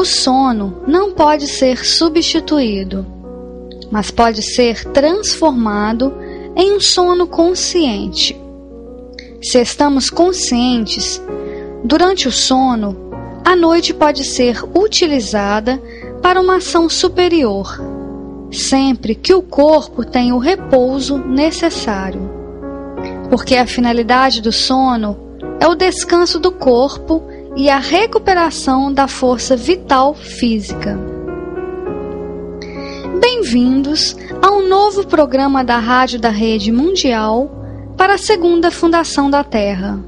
O sono não pode ser substituído, mas pode ser transformado em um sono consciente. Se estamos conscientes, durante o sono, a noite pode ser utilizada para uma ação superior, sempre que o corpo tenha o repouso necessário. Porque a finalidade do sono é o descanso do corpo e a recuperação da força vital física. Bem-vindos a um novo programa da Rádio da Rede Mundial para a segunda fundação da Terra.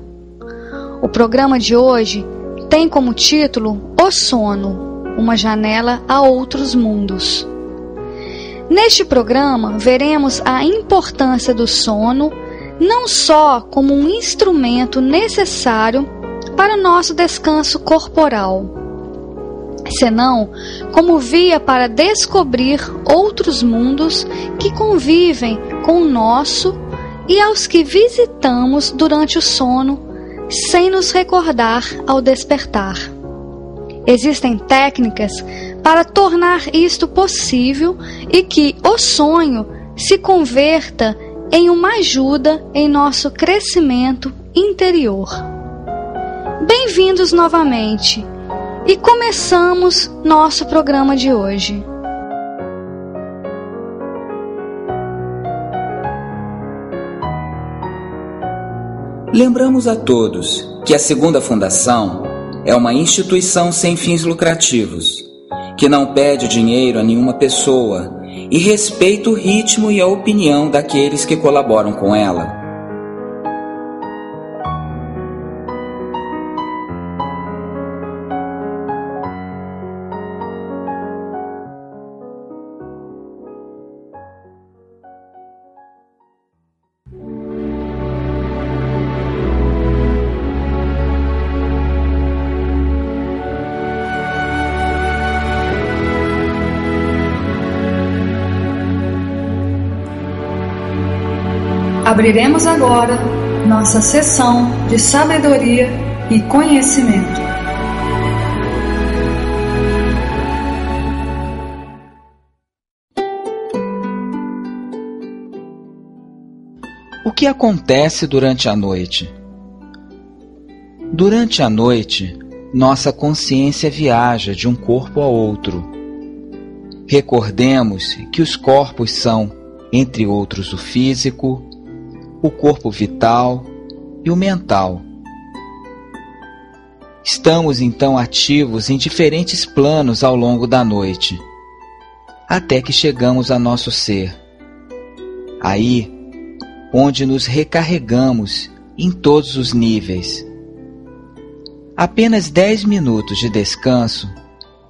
O programa de hoje tem como título O Sono Uma Janela a Outros Mundos. Neste programa, veremos a importância do sono não só como um instrumento necessário para nosso descanso corporal, senão como via para descobrir outros mundos que convivem com o nosso e aos que visitamos durante o sono sem nos recordar ao despertar. Existem técnicas para tornar isto possível e que o sonho se converta em uma ajuda em nosso crescimento interior. Bem-vindos novamente e começamos nosso programa de hoje. Lembramos a todos que a Segunda Fundação é uma instituição sem fins lucrativos, que não pede dinheiro a nenhuma pessoa e respeita o ritmo e a opinião daqueles que colaboram com ela. Abriremos agora nossa sessão de sabedoria e conhecimento. O que acontece durante a noite? Durante a noite, nossa consciência viaja de um corpo a outro. Recordemos que os corpos são, entre outros, o físico, o corpo vital e o mental. Estamos então ativos em diferentes planos ao longo da noite, até que chegamos a nosso ser. Aí, onde nos recarregamos em todos os níveis. Apenas 10 minutos de descanso,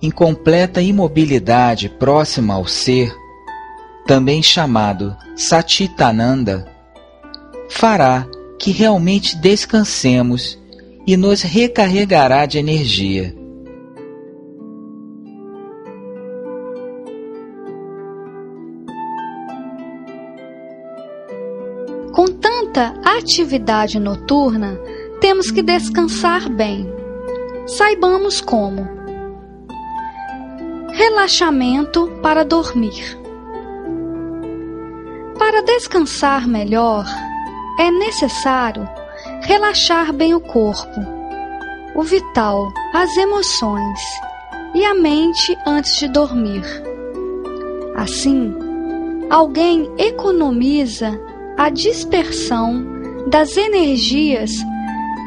em completa imobilidade próxima ao ser, também chamado Satitananda, fará que realmente descansemos e nos recarregará de energia. Com tanta atividade noturna, temos que descansar bem. Saibamos como. Relaxamento para dormir. Para descansar melhor, é necessário relaxar bem o corpo, o vital, as emoções e a mente antes de dormir. Assim, alguém economiza a dispersão das energias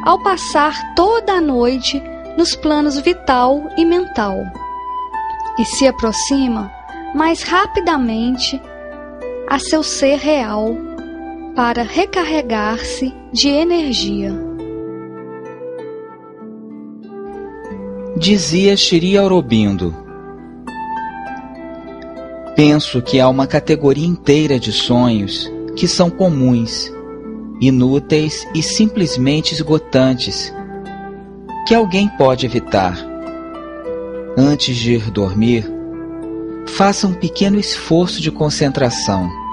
ao passar toda a noite nos planos vital e mental e se aproxima mais rapidamente a seu ser real para recarregar-se de energia. Dizia Shri Aurobindo. Penso que há uma categoria inteira de sonhos que são comuns, inúteis e simplesmente esgotantes, que alguém pode evitar. Antes de ir dormir, faça um pequeno esforço de concentração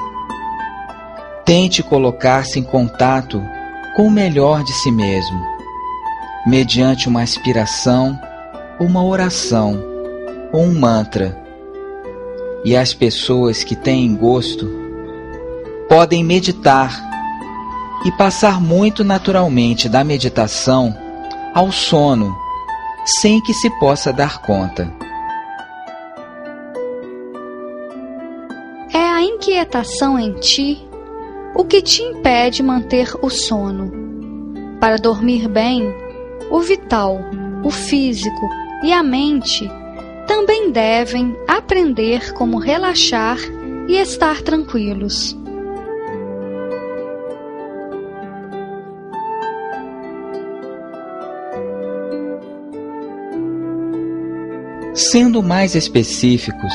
Tente colocar-se em contato com o melhor de si mesmo, mediante uma aspiração, uma oração ou um mantra. E as pessoas que têm gosto podem meditar e passar muito naturalmente da meditação ao sono, sem que se possa dar conta. É a inquietação em ti o que te impede manter o sono. Para dormir bem, o vital, o físico e a mente também devem aprender como relaxar e estar tranquilos. Sendo mais específicos,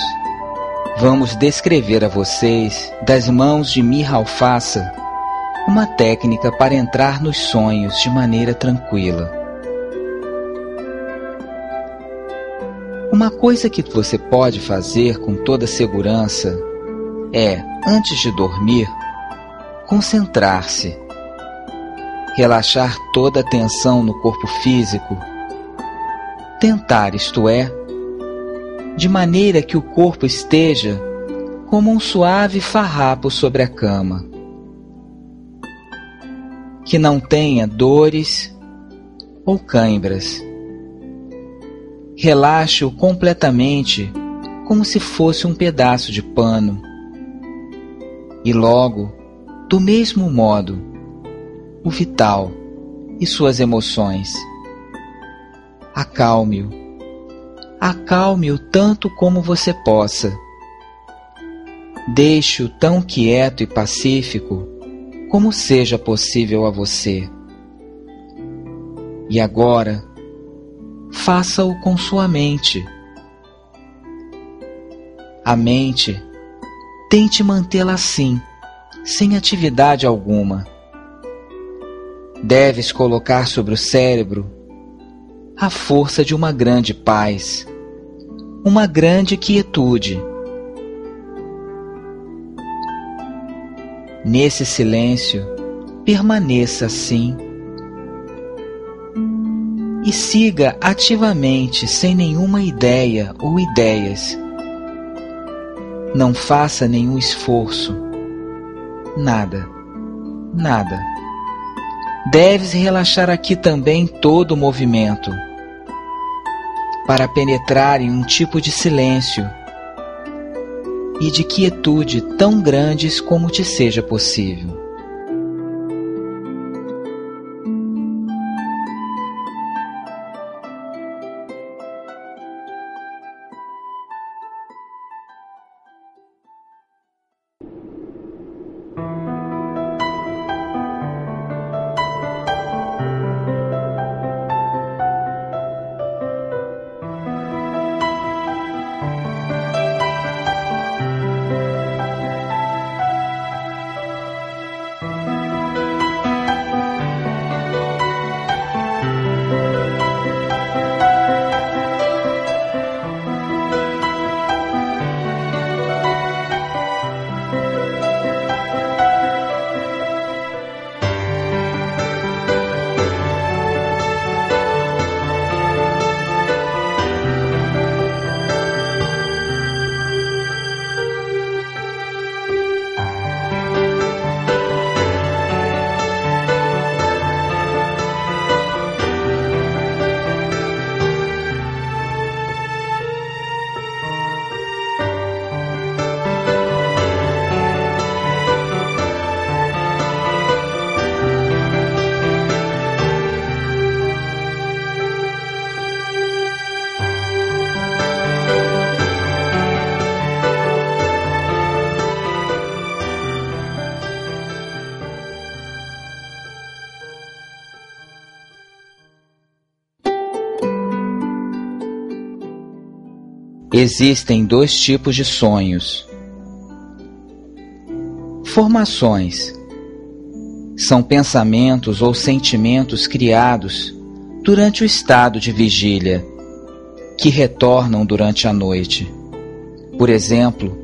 vamos descrever a vocês, das mãos de Mirra Alfaça, uma técnica para entrar nos sonhos de maneira tranquila. Uma coisa que você pode fazer com toda segurança é, antes de dormir, concentrar-se, relaxar toda a tensão no corpo físico, tentar, isto é, de maneira que o corpo esteja como um suave farrapo sobre a cama. Que não tenha dores ou cãibras. Relaxe-o completamente, como se fosse um pedaço de pano. E logo, do mesmo modo, o vital e suas emoções. Acalme-o acalme-o tanto como você possa. Deixe-o tão quieto e pacífico como seja possível a você. E agora, faça-o com sua mente. A mente, tente mantê-la assim, sem atividade alguma. Deves colocar sobre o cérebro a força de uma grande paz, uma grande quietude. Nesse silêncio, permaneça assim e siga ativamente sem nenhuma ideia ou ideias. Não faça nenhum esforço. Nada. Nada. Deves relaxar aqui também todo o movimento para penetrar em um tipo de silêncio e de quietude tão grandes como te seja possível. Existem dois tipos de sonhos. Formações são pensamentos ou sentimentos criados durante o estado de vigília, que retornam durante a noite. Por exemplo,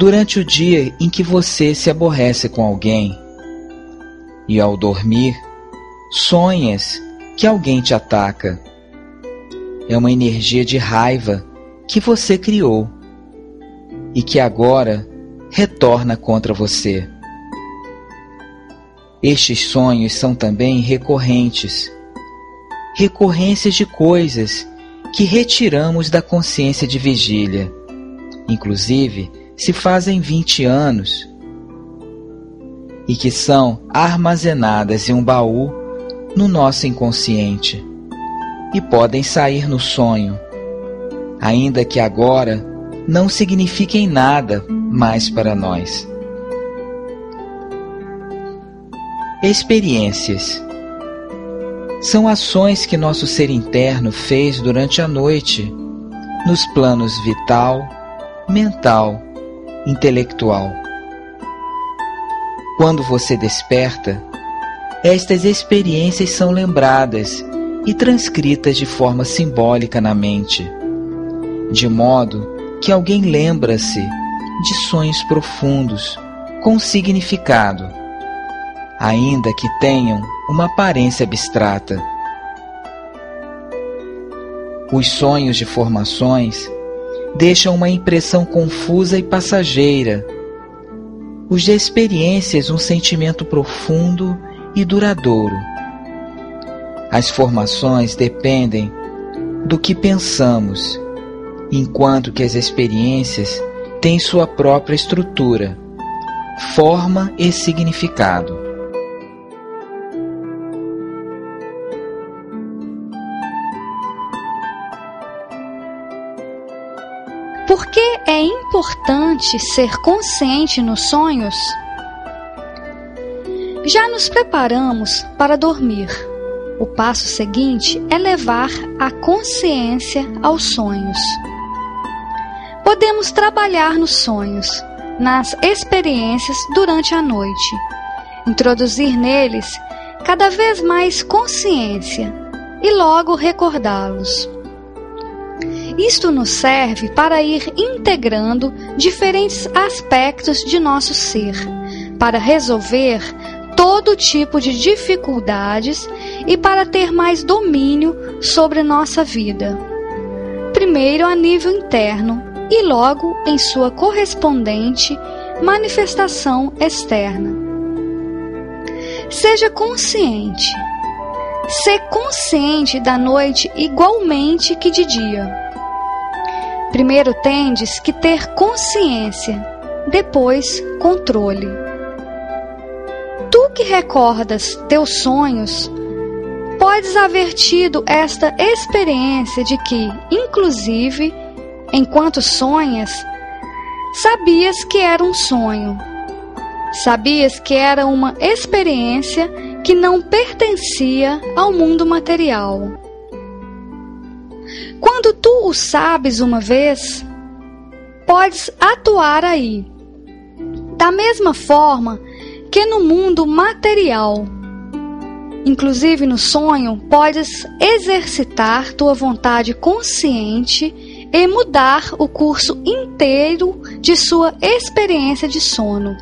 durante o dia em que você se aborrece com alguém e ao dormir, sonhas que alguém te ataca é uma energia de raiva que você criou e que agora retorna contra você. Estes sonhos são também recorrentes recorrências de coisas que retiramos da consciência de vigília. Inclusive, se fazem 20 anos e que são armazenadas em um baú no nosso inconsciente e podem sair no sonho, ainda que agora não signifiquem nada mais para nós. Experiências são ações que nosso ser interno fez durante a noite, nos planos vital, mental, intelectual. Quando você desperta, estas experiências são lembradas e transcritas de forma simbólica na mente, de modo que alguém lembra-se de sonhos profundos com significado, ainda que tenham uma aparência abstrata. Os sonhos de formações deixam uma impressão confusa e passageira, os de experiências um sentimento profundo e duradouro as formações dependem do que pensamos, enquanto que as experiências têm sua própria estrutura, forma e significado. Por que é importante ser consciente nos sonhos? Já nos preparamos para dormir o passo seguinte é levar a consciência aos sonhos. Podemos trabalhar nos sonhos, nas experiências durante a noite, introduzir neles cada vez mais consciência e logo recordá-los. Isto nos serve para ir integrando diferentes aspectos de nosso ser, para resolver todo tipo de dificuldades e para ter mais domínio sobre nossa vida. Primeiro a nível interno e logo em sua correspondente manifestação externa. Seja consciente. Ser consciente da noite igualmente que de dia. Primeiro tendes que ter consciência, depois controle. Tu que recordas teus sonhos, podes haver tido esta experiência de que, inclusive, enquanto sonhas, sabias que era um sonho. Sabias que era uma experiência que não pertencia ao mundo material. Quando tu o sabes uma vez, podes atuar aí. Da mesma forma que no mundo material Inclusive no sonho, podes exercitar tua vontade consciente e mudar o curso inteiro de sua experiência de sono.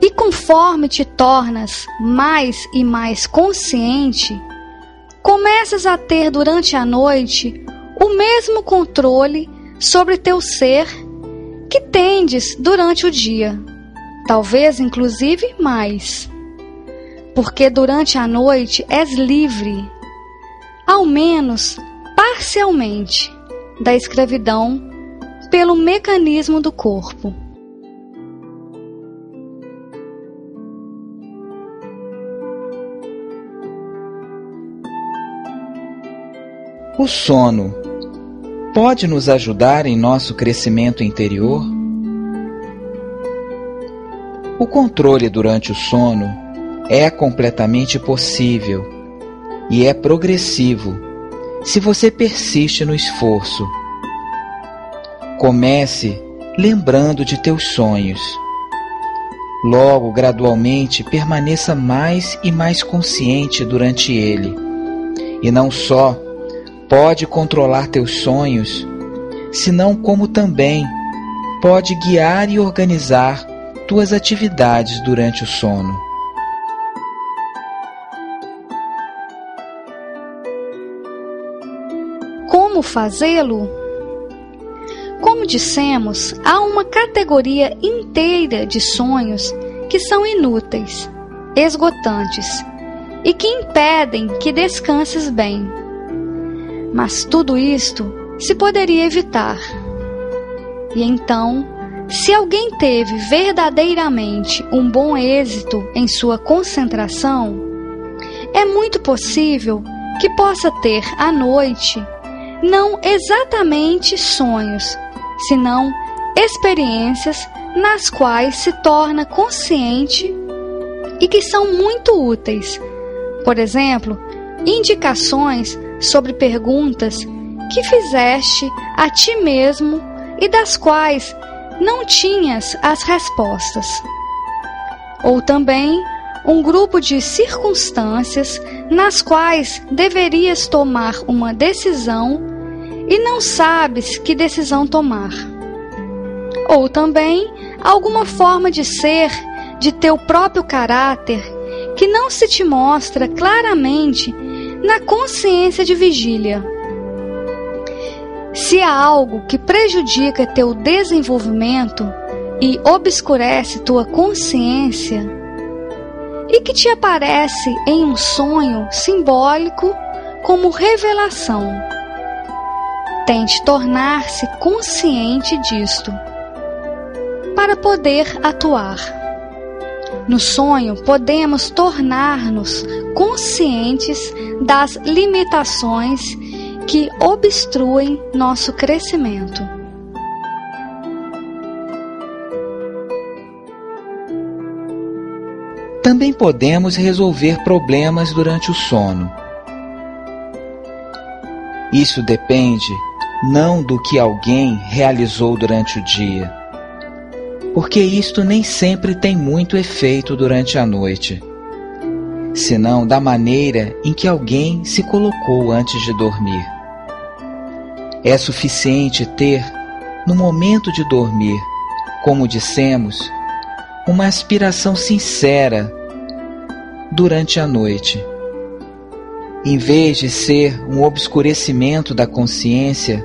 E conforme te tornas mais e mais consciente, começas a ter durante a noite o mesmo controle sobre teu ser que tendes durante o dia, talvez inclusive mais porque durante a noite és livre, ao menos parcialmente, da escravidão pelo mecanismo do corpo. O sono pode nos ajudar em nosso crescimento interior? O controle durante o sono é completamente possível e é progressivo, se você persiste no esforço. Comece lembrando de teus sonhos. Logo, gradualmente, permaneça mais e mais consciente durante ele. E não só pode controlar teus sonhos, senão como também pode guiar e organizar tuas atividades durante o sono. Como fazê-lo? Como dissemos, há uma categoria inteira de sonhos que são inúteis, esgotantes e que impedem que descanses bem. Mas tudo isto se poderia evitar. E então, se alguém teve verdadeiramente um bom êxito em sua concentração, é muito possível que possa ter à noite não exatamente sonhos, senão experiências nas quais se torna consciente e que são muito úteis. Por exemplo, indicações sobre perguntas que fizeste a ti mesmo e das quais não tinhas as respostas. Ou também um grupo de circunstâncias nas quais deverias tomar uma decisão e não sabes que decisão tomar. Ou também alguma forma de ser de teu próprio caráter que não se te mostra claramente na consciência de vigília. Se há algo que prejudica teu desenvolvimento e obscurece tua consciência, e que te aparece em um sonho simbólico como revelação, tente tornar-se consciente disto para poder atuar. No sonho, podemos tornar-nos conscientes das limitações que obstruem nosso crescimento. Também podemos resolver problemas durante o sono. Isso depende não do que alguém realizou durante o dia, porque isto nem sempre tem muito efeito durante a noite, senão da maneira em que alguém se colocou antes de dormir. É suficiente ter, no momento de dormir, como dissemos, uma aspiração sincera durante a noite em vez de ser um obscurecimento da consciência,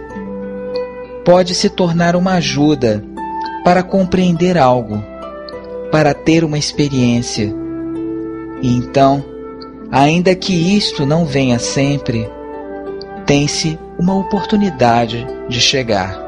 pode se tornar uma ajuda para compreender algo, para ter uma experiência. E então, ainda que isto não venha sempre, tem-se uma oportunidade de chegar.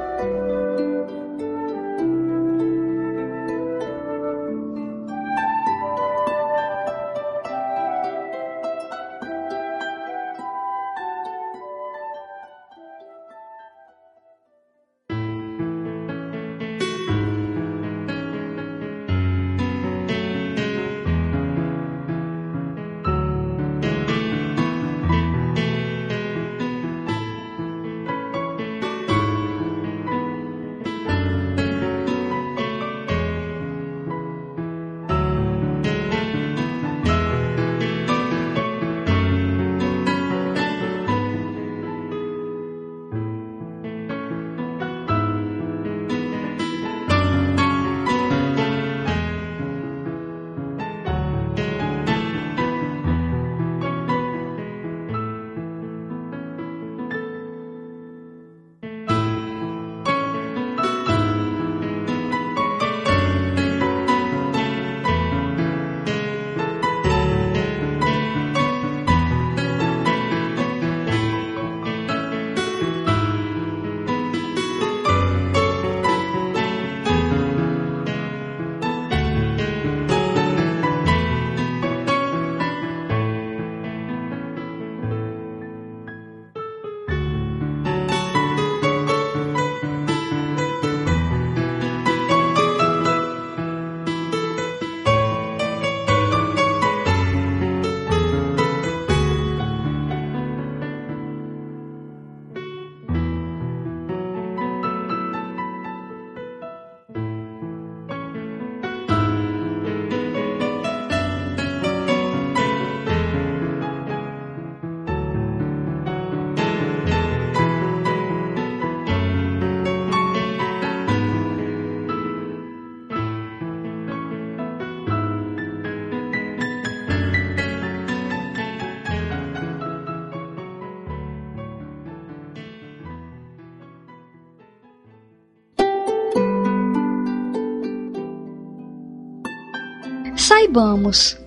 Saibamos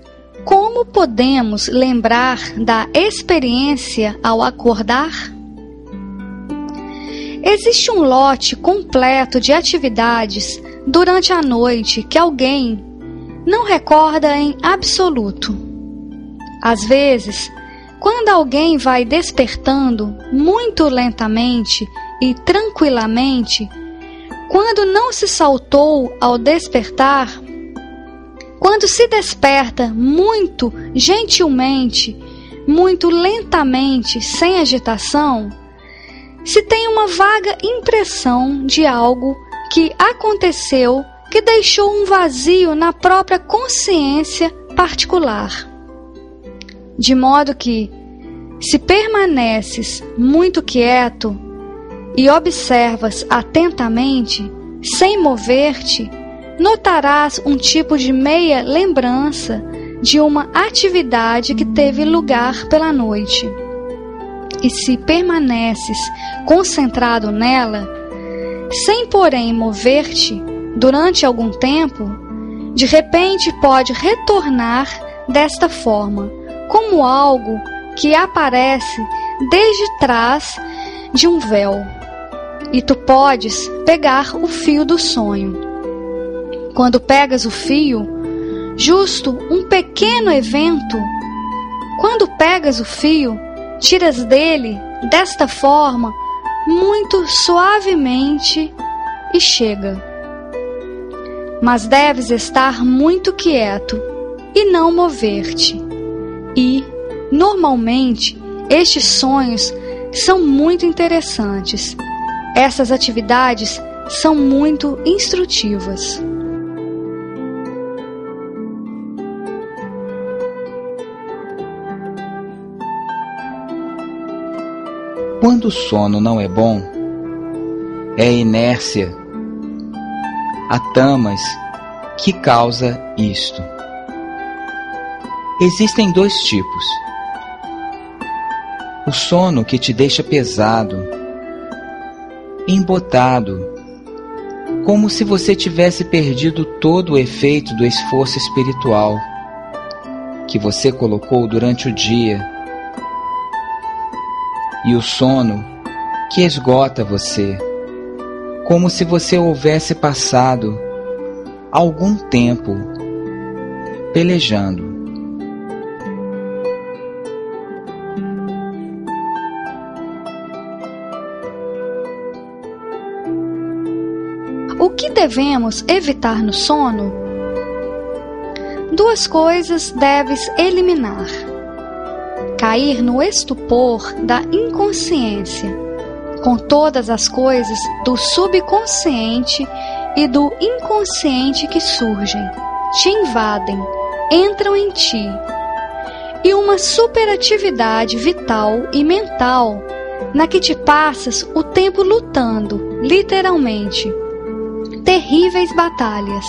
como podemos lembrar da experiência ao acordar? Existe um lote completo de atividades durante a noite que alguém não recorda em absoluto. Às vezes, quando alguém vai despertando muito lentamente e tranquilamente, quando não se saltou ao despertar, quando se desperta muito gentilmente, muito lentamente, sem agitação, se tem uma vaga impressão de algo que aconteceu que deixou um vazio na própria consciência particular. De modo que, se permaneces muito quieto e observas atentamente, sem mover-te, notarás um tipo de meia lembrança de uma atividade que teve lugar pela noite. E se permaneces concentrado nela, sem porém mover-te durante algum tempo, de repente pode retornar desta forma, como algo que aparece desde trás de um véu. E tu podes pegar o fio do sonho quando pegas o fio, justo um pequeno evento, quando pegas o fio, tiras dele desta forma, muito suavemente e chega. Mas deves estar muito quieto e não mover-te. E, normalmente, estes sonhos são muito interessantes. Essas atividades são muito instrutivas. Quando o sono não é bom, é a inércia, a tamas que causa isto. Existem dois tipos. O sono que te deixa pesado, embotado, como se você tivesse perdido todo o efeito do esforço espiritual que você colocou durante o dia e o sono que esgota você, como se você houvesse passado algum tempo pelejando. O que devemos evitar no sono? Duas coisas deves eliminar cair no estupor da inconsciência, com todas as coisas do subconsciente e do inconsciente que surgem, te invadem, entram em ti, e uma superatividade vital e mental na que te passas o tempo lutando, literalmente, terríveis batalhas.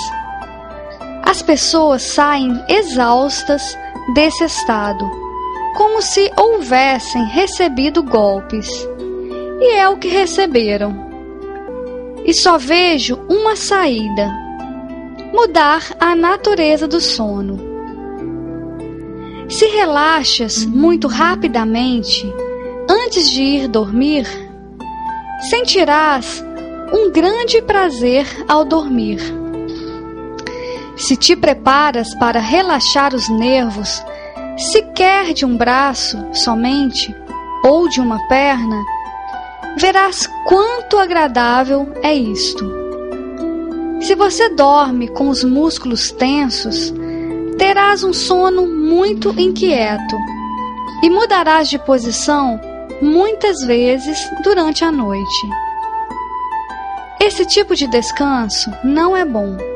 As pessoas saem exaustas desse estado como se houvessem recebido golpes. E é o que receberam. E só vejo uma saída: mudar a natureza do sono. Se relaxas muito rapidamente antes de ir dormir, sentirás um grande prazer ao dormir. Se te preparas para relaxar os nervos se quer de um braço somente ou de uma perna, verás quanto agradável é isto. Se você dorme com os músculos tensos, terás um sono muito inquieto e mudarás de posição muitas vezes durante a noite. Esse tipo de descanso não é bom.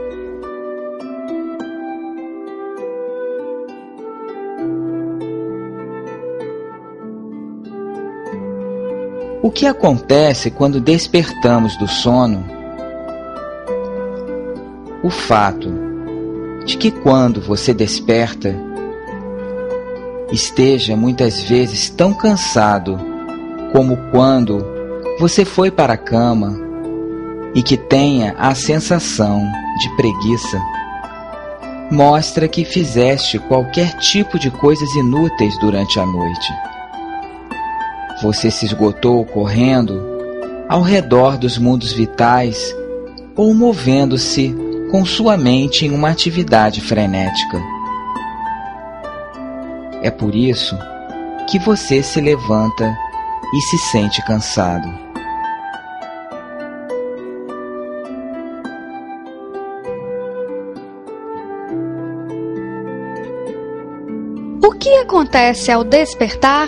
O que acontece quando despertamos do sono? O fato de que quando você desperta, esteja muitas vezes tão cansado como quando você foi para a cama e que tenha a sensação de preguiça. mostra que fizeste qualquer tipo de coisas inúteis durante a noite. Você se esgotou correndo ao redor dos mundos vitais ou movendo-se com sua mente em uma atividade frenética. É por isso que você se levanta e se sente cansado. O que acontece ao despertar?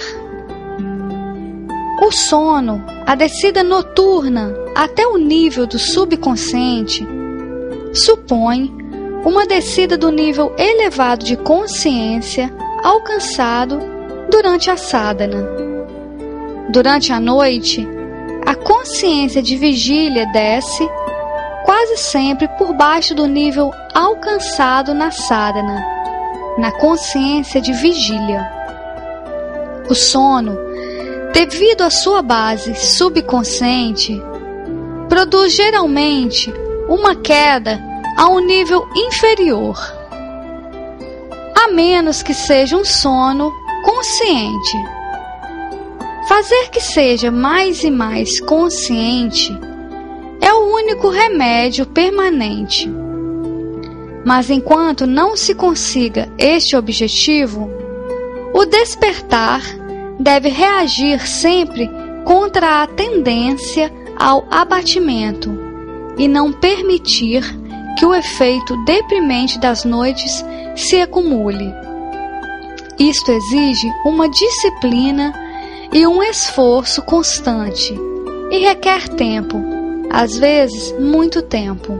O sono, a descida noturna até o nível do subconsciente, supõe uma descida do nível elevado de consciência alcançado durante a sadhana. Durante a noite, a consciência de vigília desce quase sempre por baixo do nível alcançado na sadhana, na consciência de vigília. O sono devido à sua base subconsciente, produz geralmente uma queda a um nível inferior, a menos que seja um sono consciente. Fazer que seja mais e mais consciente é o único remédio permanente. Mas enquanto não se consiga este objetivo, o despertar deve reagir sempre contra a tendência ao abatimento e não permitir que o efeito deprimente das noites se acumule. Isto exige uma disciplina e um esforço constante e requer tempo, às vezes muito tempo.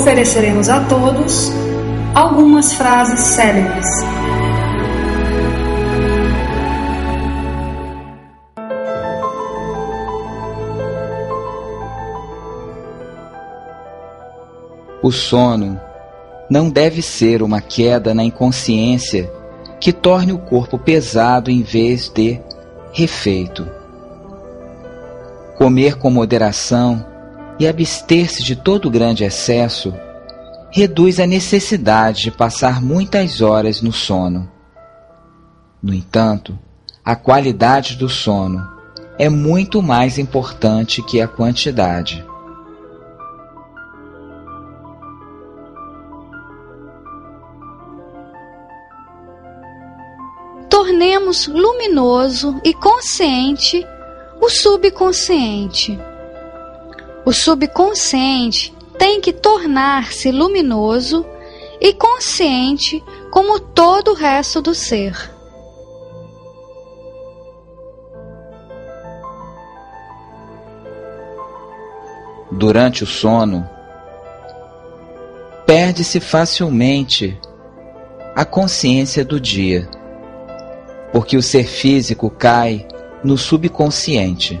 ofereceremos a todos algumas frases célebres. O sono não deve ser uma queda na inconsciência que torne o corpo pesado em vez de refeito. Comer com moderação e abster-se de todo grande excesso reduz a necessidade de passar muitas horas no sono. No entanto, a qualidade do sono é muito mais importante que a quantidade. tornemos luminoso e consciente o subconsciente. O subconsciente tem que tornar-se luminoso e consciente como todo o resto do ser. Durante o sono, perde-se facilmente a consciência do dia porque o ser físico cai no subconsciente.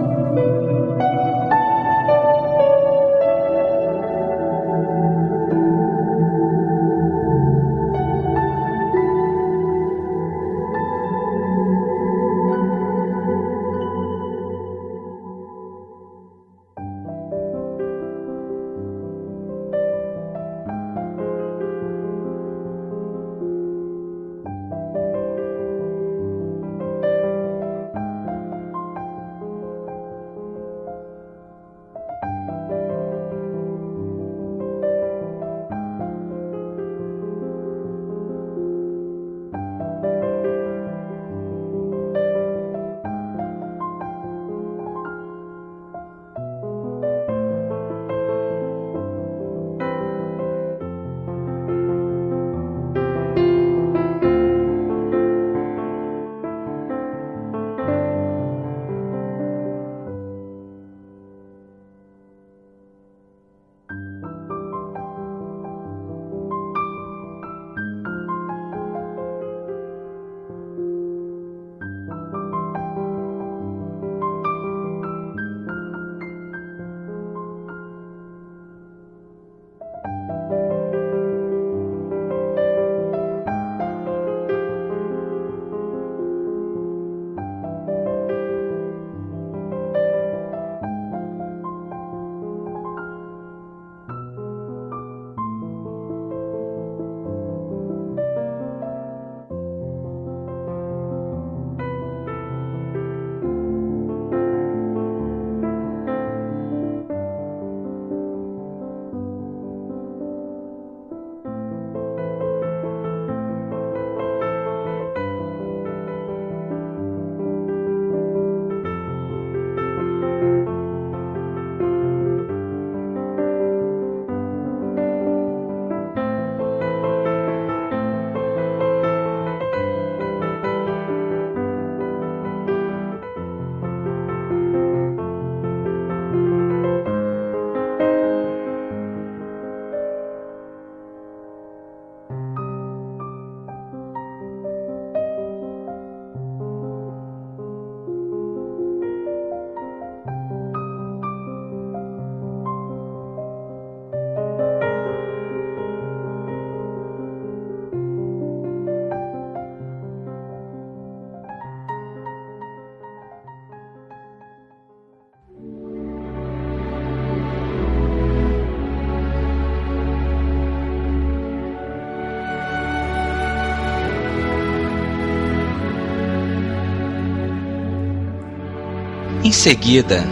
Em seguida,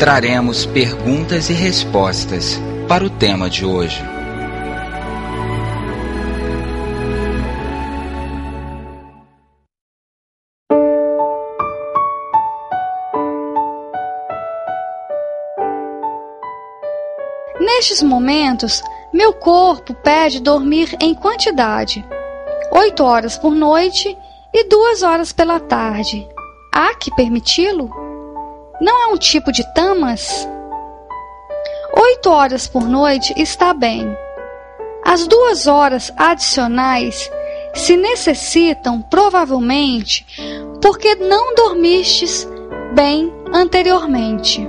traremos perguntas e respostas para o tema de hoje. Nestes momentos, meu corpo pede dormir em quantidade, oito horas por noite e duas horas pela tarde. Há que permiti-lo? Não é um tipo de tamas? Oito horas por noite está bem. As duas horas adicionais se necessitam provavelmente porque não dormistes bem anteriormente.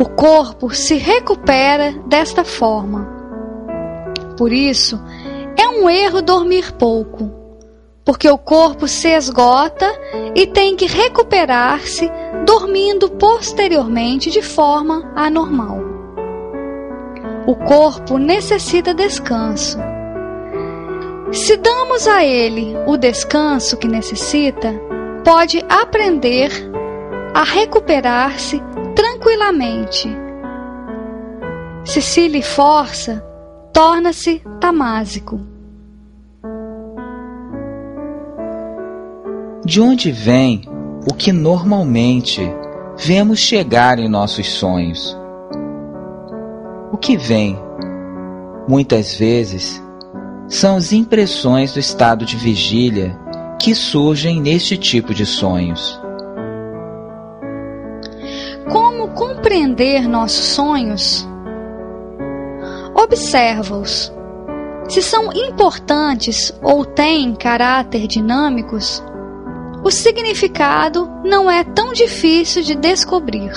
O corpo se recupera desta forma. Por isso, é um erro dormir pouco, porque o corpo se esgota e tem que recuperar-se dormindo posteriormente de forma anormal. O corpo necessita descanso. Se damos a ele o descanso que necessita, pode aprender a recuperar-se tranquilamente. Se se lhe força, torna-se tamásico. De onde vem o que normalmente vemos chegar em nossos sonhos? O que vem, muitas vezes, são as impressões do estado de vigília que surgem neste tipo de sonhos. compreender nossos sonhos? Observa-os. Se são importantes ou têm caráter dinâmicos, o significado não é tão difícil de descobrir.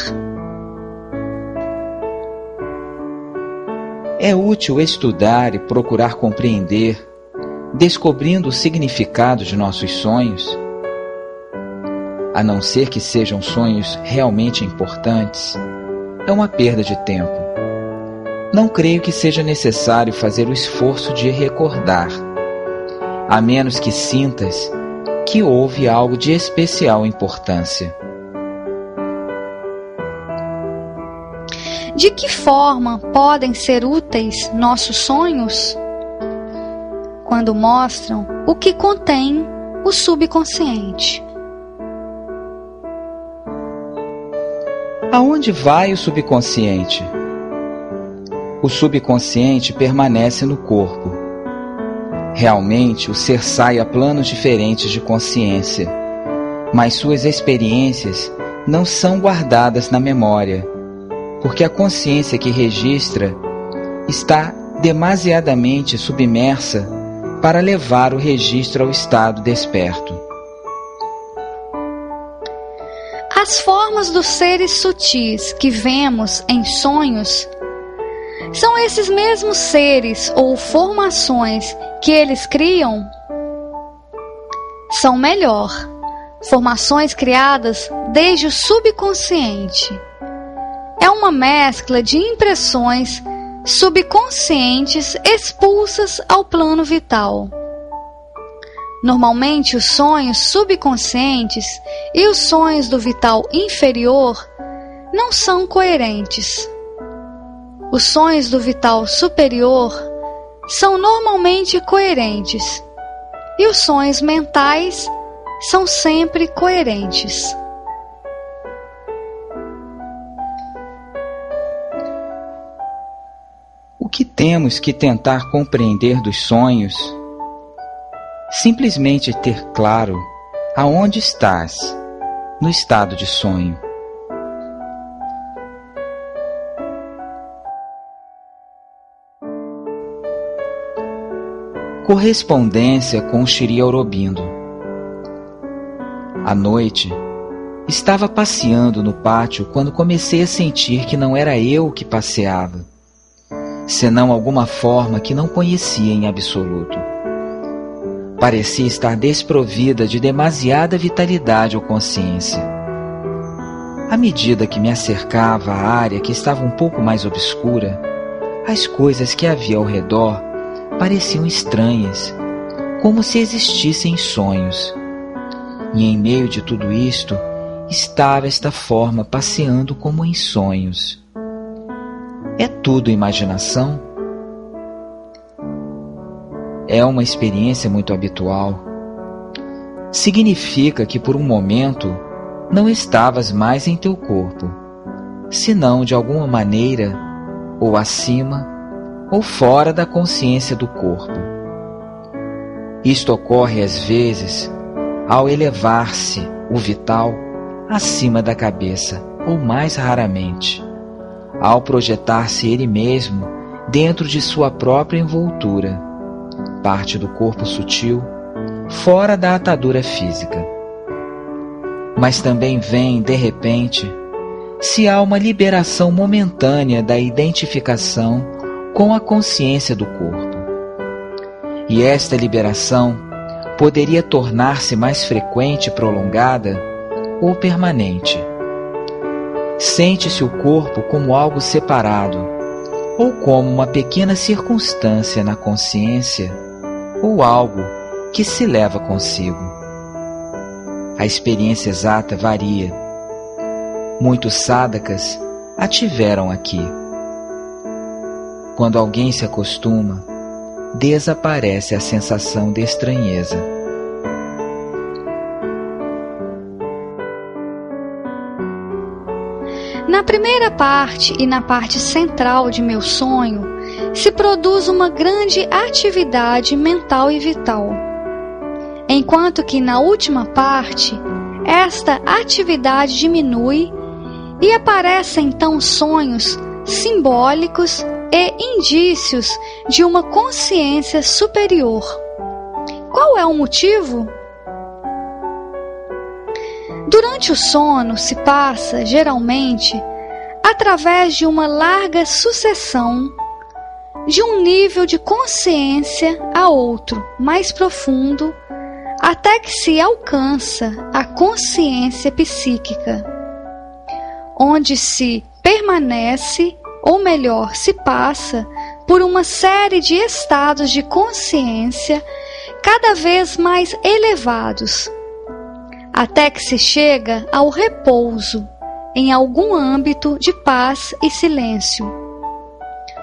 É útil estudar e procurar compreender, descobrindo o significado de nossos sonhos a não ser que sejam sonhos realmente importantes, é uma perda de tempo. Não creio que seja necessário fazer o esforço de recordar, a menos que sintas que houve algo de especial importância. De que forma podem ser úteis nossos sonhos? Quando mostram o que contém o subconsciente. Aonde vai o subconsciente? O subconsciente permanece no corpo. Realmente, o ser sai a planos diferentes de consciência, mas suas experiências não são guardadas na memória, porque a consciência que registra está demasiadamente submersa para levar o registro ao estado desperto. As formas dos seres sutis que vemos em sonhos são esses mesmos seres ou formações que eles criam? São melhor, formações criadas desde o subconsciente. É uma mescla de impressões subconscientes expulsas ao plano vital. Normalmente, os sonhos subconscientes e os sonhos do vital inferior não são coerentes. Os sonhos do vital superior são normalmente coerentes e os sonhos mentais são sempre coerentes. O que temos que tentar compreender dos sonhos simplesmente ter claro aonde estás no estado de sonho. Correspondência com Shiri Aurobindo. À noite, estava passeando no pátio quando comecei a sentir que não era eu que passeava, senão alguma forma que não conhecia em absoluto parecia estar desprovida de demasiada vitalidade ou consciência. À medida que me acercava a área que estava um pouco mais obscura, as coisas que havia ao redor pareciam estranhas, como se existissem sonhos. E em meio de tudo isto, estava esta forma passeando como em sonhos. É tudo imaginação? É uma experiência muito habitual. Significa que por um momento não estavas mais em teu corpo, senão de alguma maneira ou acima ou fora da consciência do corpo. Isto ocorre às vezes ao elevar-se o vital acima da cabeça, ou mais raramente, ao projetar-se ele mesmo dentro de sua própria envoltura, parte do corpo sutil, fora da atadura física. Mas também vem, de repente, se há uma liberação momentânea da identificação com a consciência do corpo. E esta liberação poderia tornar-se mais frequente prolongada ou permanente. Sente-se o corpo como algo separado, ou como uma pequena circunstância na consciência, ou algo que se leva consigo. A experiência exata varia. Muitos sádakas a tiveram aqui. Quando alguém se acostuma, desaparece a sensação de estranheza. Na primeira parte e na parte central de meu sonho se produz uma grande atividade mental e vital, enquanto que na última parte esta atividade diminui e aparecem então sonhos simbólicos e indícios de uma consciência superior. Qual é o motivo? Durante o sono se passa, geralmente, através de uma larga sucessão de um nível de consciência a outro, mais profundo, até que se alcança a consciência psíquica, onde se permanece, ou melhor, se passa por uma série de estados de consciência cada vez mais elevados até que se chega ao repouso em algum âmbito de paz e silêncio.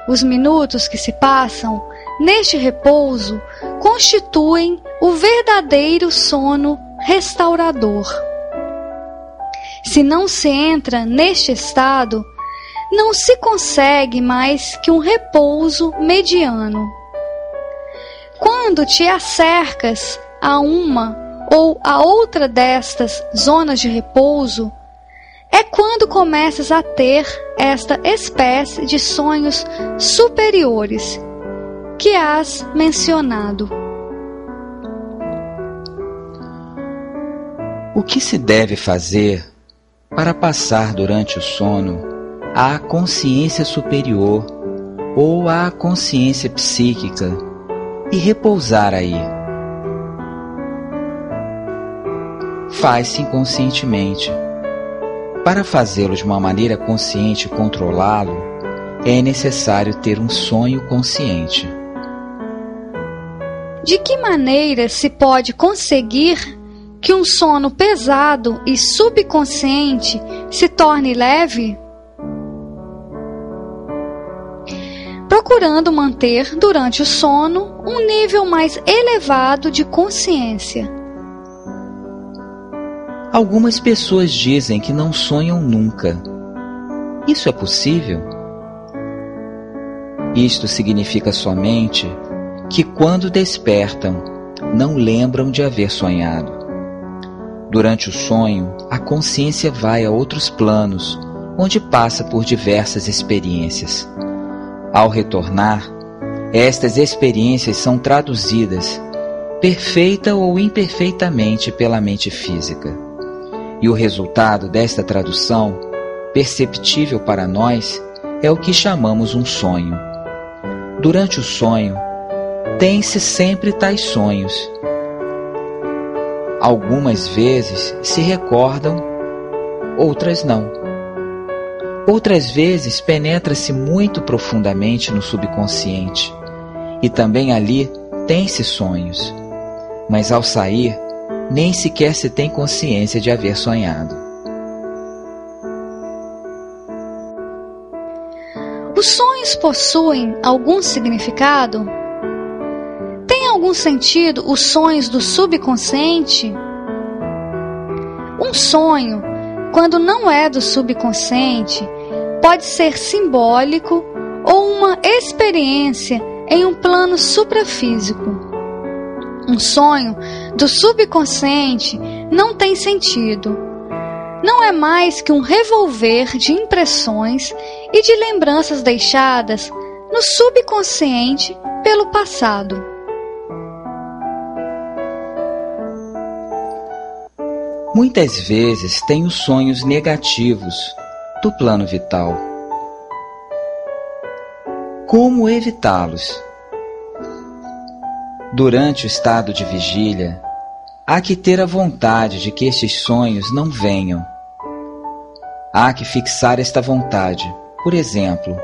Os minutos que se passam neste repouso constituem o verdadeiro sono restaurador. Se não se entra neste estado, não se consegue mais que um repouso mediano. Quando te acercas a uma ou a outra destas zonas de repouso, é quando começas a ter esta espécie de sonhos superiores que has mencionado. O que se deve fazer para passar durante o sono à consciência superior ou à consciência psíquica e repousar aí? faz-se inconscientemente. Para fazê-lo de uma maneira consciente e controlá-lo, é necessário ter um sonho consciente. De que maneira se pode conseguir que um sono pesado e subconsciente se torne leve? Procurando manter durante o sono um nível mais elevado de consciência. Algumas pessoas dizem que não sonham nunca. Isso é possível? Isto significa somente que quando despertam, não lembram de haver sonhado. Durante o sonho, a consciência vai a outros planos, onde passa por diversas experiências. Ao retornar, estas experiências são traduzidas, perfeita ou imperfeitamente, pela mente física. E o resultado desta tradução, perceptível para nós, é o que chamamos um sonho. Durante o sonho, tem-se sempre tais sonhos. Algumas vezes se recordam, outras não. Outras vezes penetra-se muito profundamente no subconsciente e também ali tem-se sonhos, mas ao sair nem sequer se tem consciência de haver sonhado. Os sonhos possuem algum significado? Tem algum sentido os sonhos do subconsciente? Um sonho, quando não é do subconsciente, pode ser simbólico ou uma experiência em um plano suprafísico. Um sonho do subconsciente não tem sentido. Não é mais que um revolver de impressões e de lembranças deixadas no subconsciente pelo passado. Muitas vezes tenho sonhos negativos do plano vital. Como evitá-los? Durante o estado de vigília, há que ter a vontade de que estes sonhos não venham. Há que fixar esta vontade, por exemplo,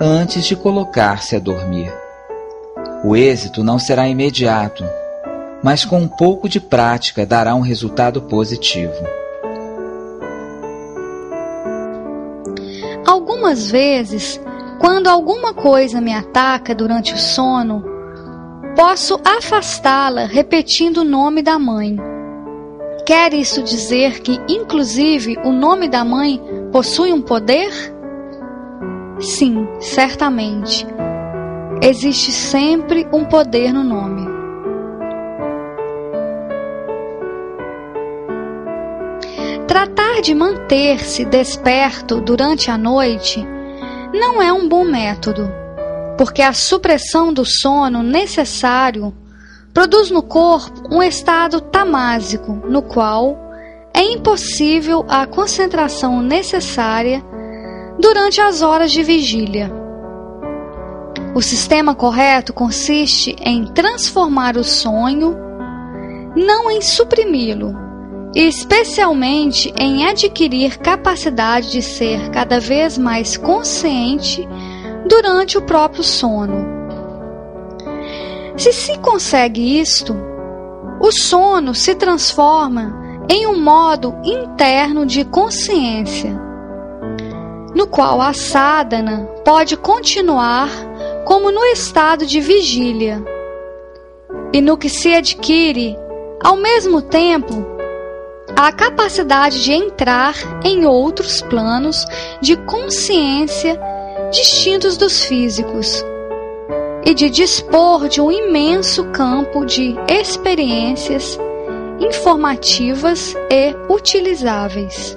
antes de colocar-se a dormir. O êxito não será imediato, mas com um pouco de prática dará um resultado positivo. Algumas vezes, quando alguma coisa me ataca durante o sono, Posso afastá-la repetindo o nome da mãe. Quer isso dizer que, inclusive, o nome da mãe possui um poder? Sim, certamente. Existe sempre um poder no nome. Tratar de manter-se desperto durante a noite não é um bom método porque a supressão do sono necessário produz no corpo um estado tamásico, no qual é impossível a concentração necessária durante as horas de vigília. O sistema correto consiste em transformar o sonho, não em suprimi-lo, especialmente em adquirir capacidade de ser cada vez mais consciente durante o próprio sono. Se se consegue isto, o sono se transforma em um modo interno de consciência, no qual a sadhana pode continuar como no estado de vigília, e no que se adquire, ao mesmo tempo, a capacidade de entrar em outros planos de consciência distintos dos físicos e de dispor de um imenso campo de experiências informativas e utilizáveis.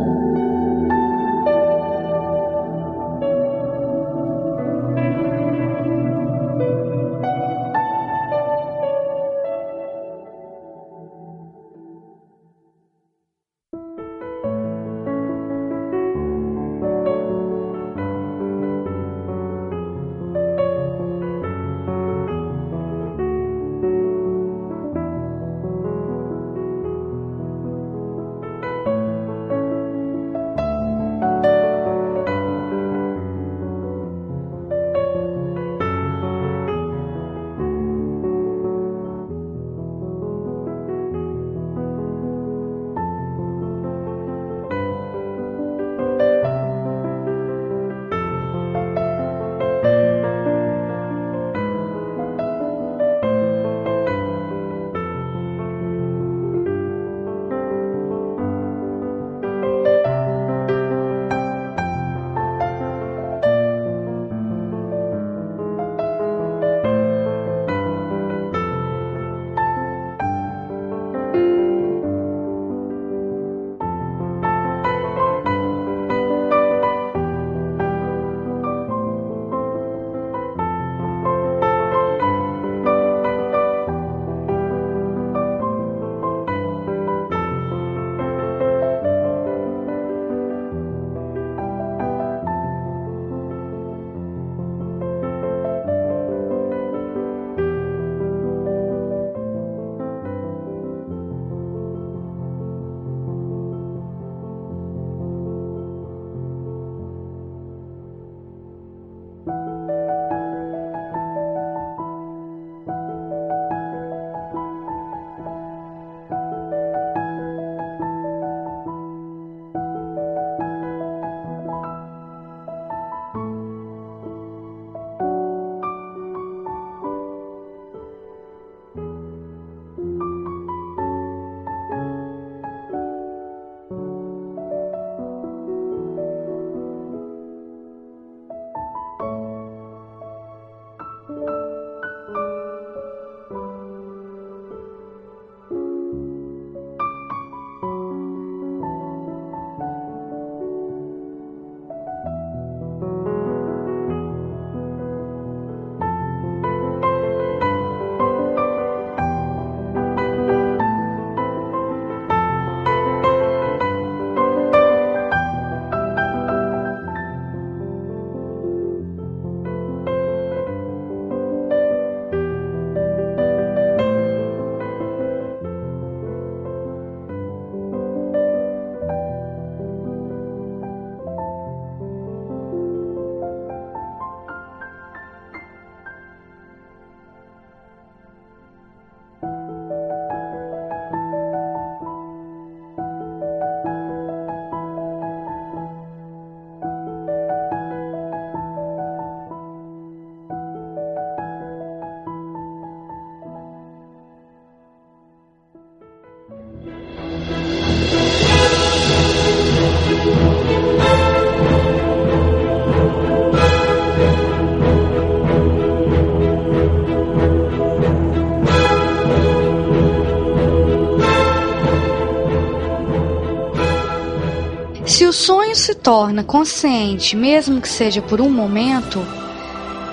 se torna consciente, mesmo que seja por um momento,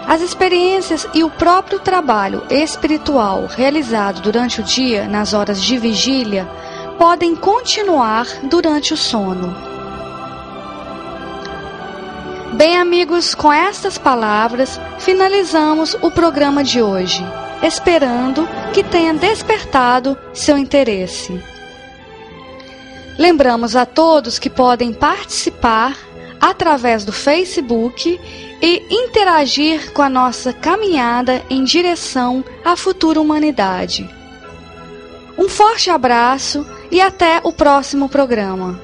as experiências e o próprio trabalho espiritual realizado durante o dia, nas horas de vigília, podem continuar durante o sono. Bem, amigos, com estas palavras finalizamos o programa de hoje, esperando que tenha despertado seu interesse. Lembramos a todos que podem participar através do Facebook e interagir com a nossa caminhada em direção à futura humanidade. Um forte abraço e até o próximo programa.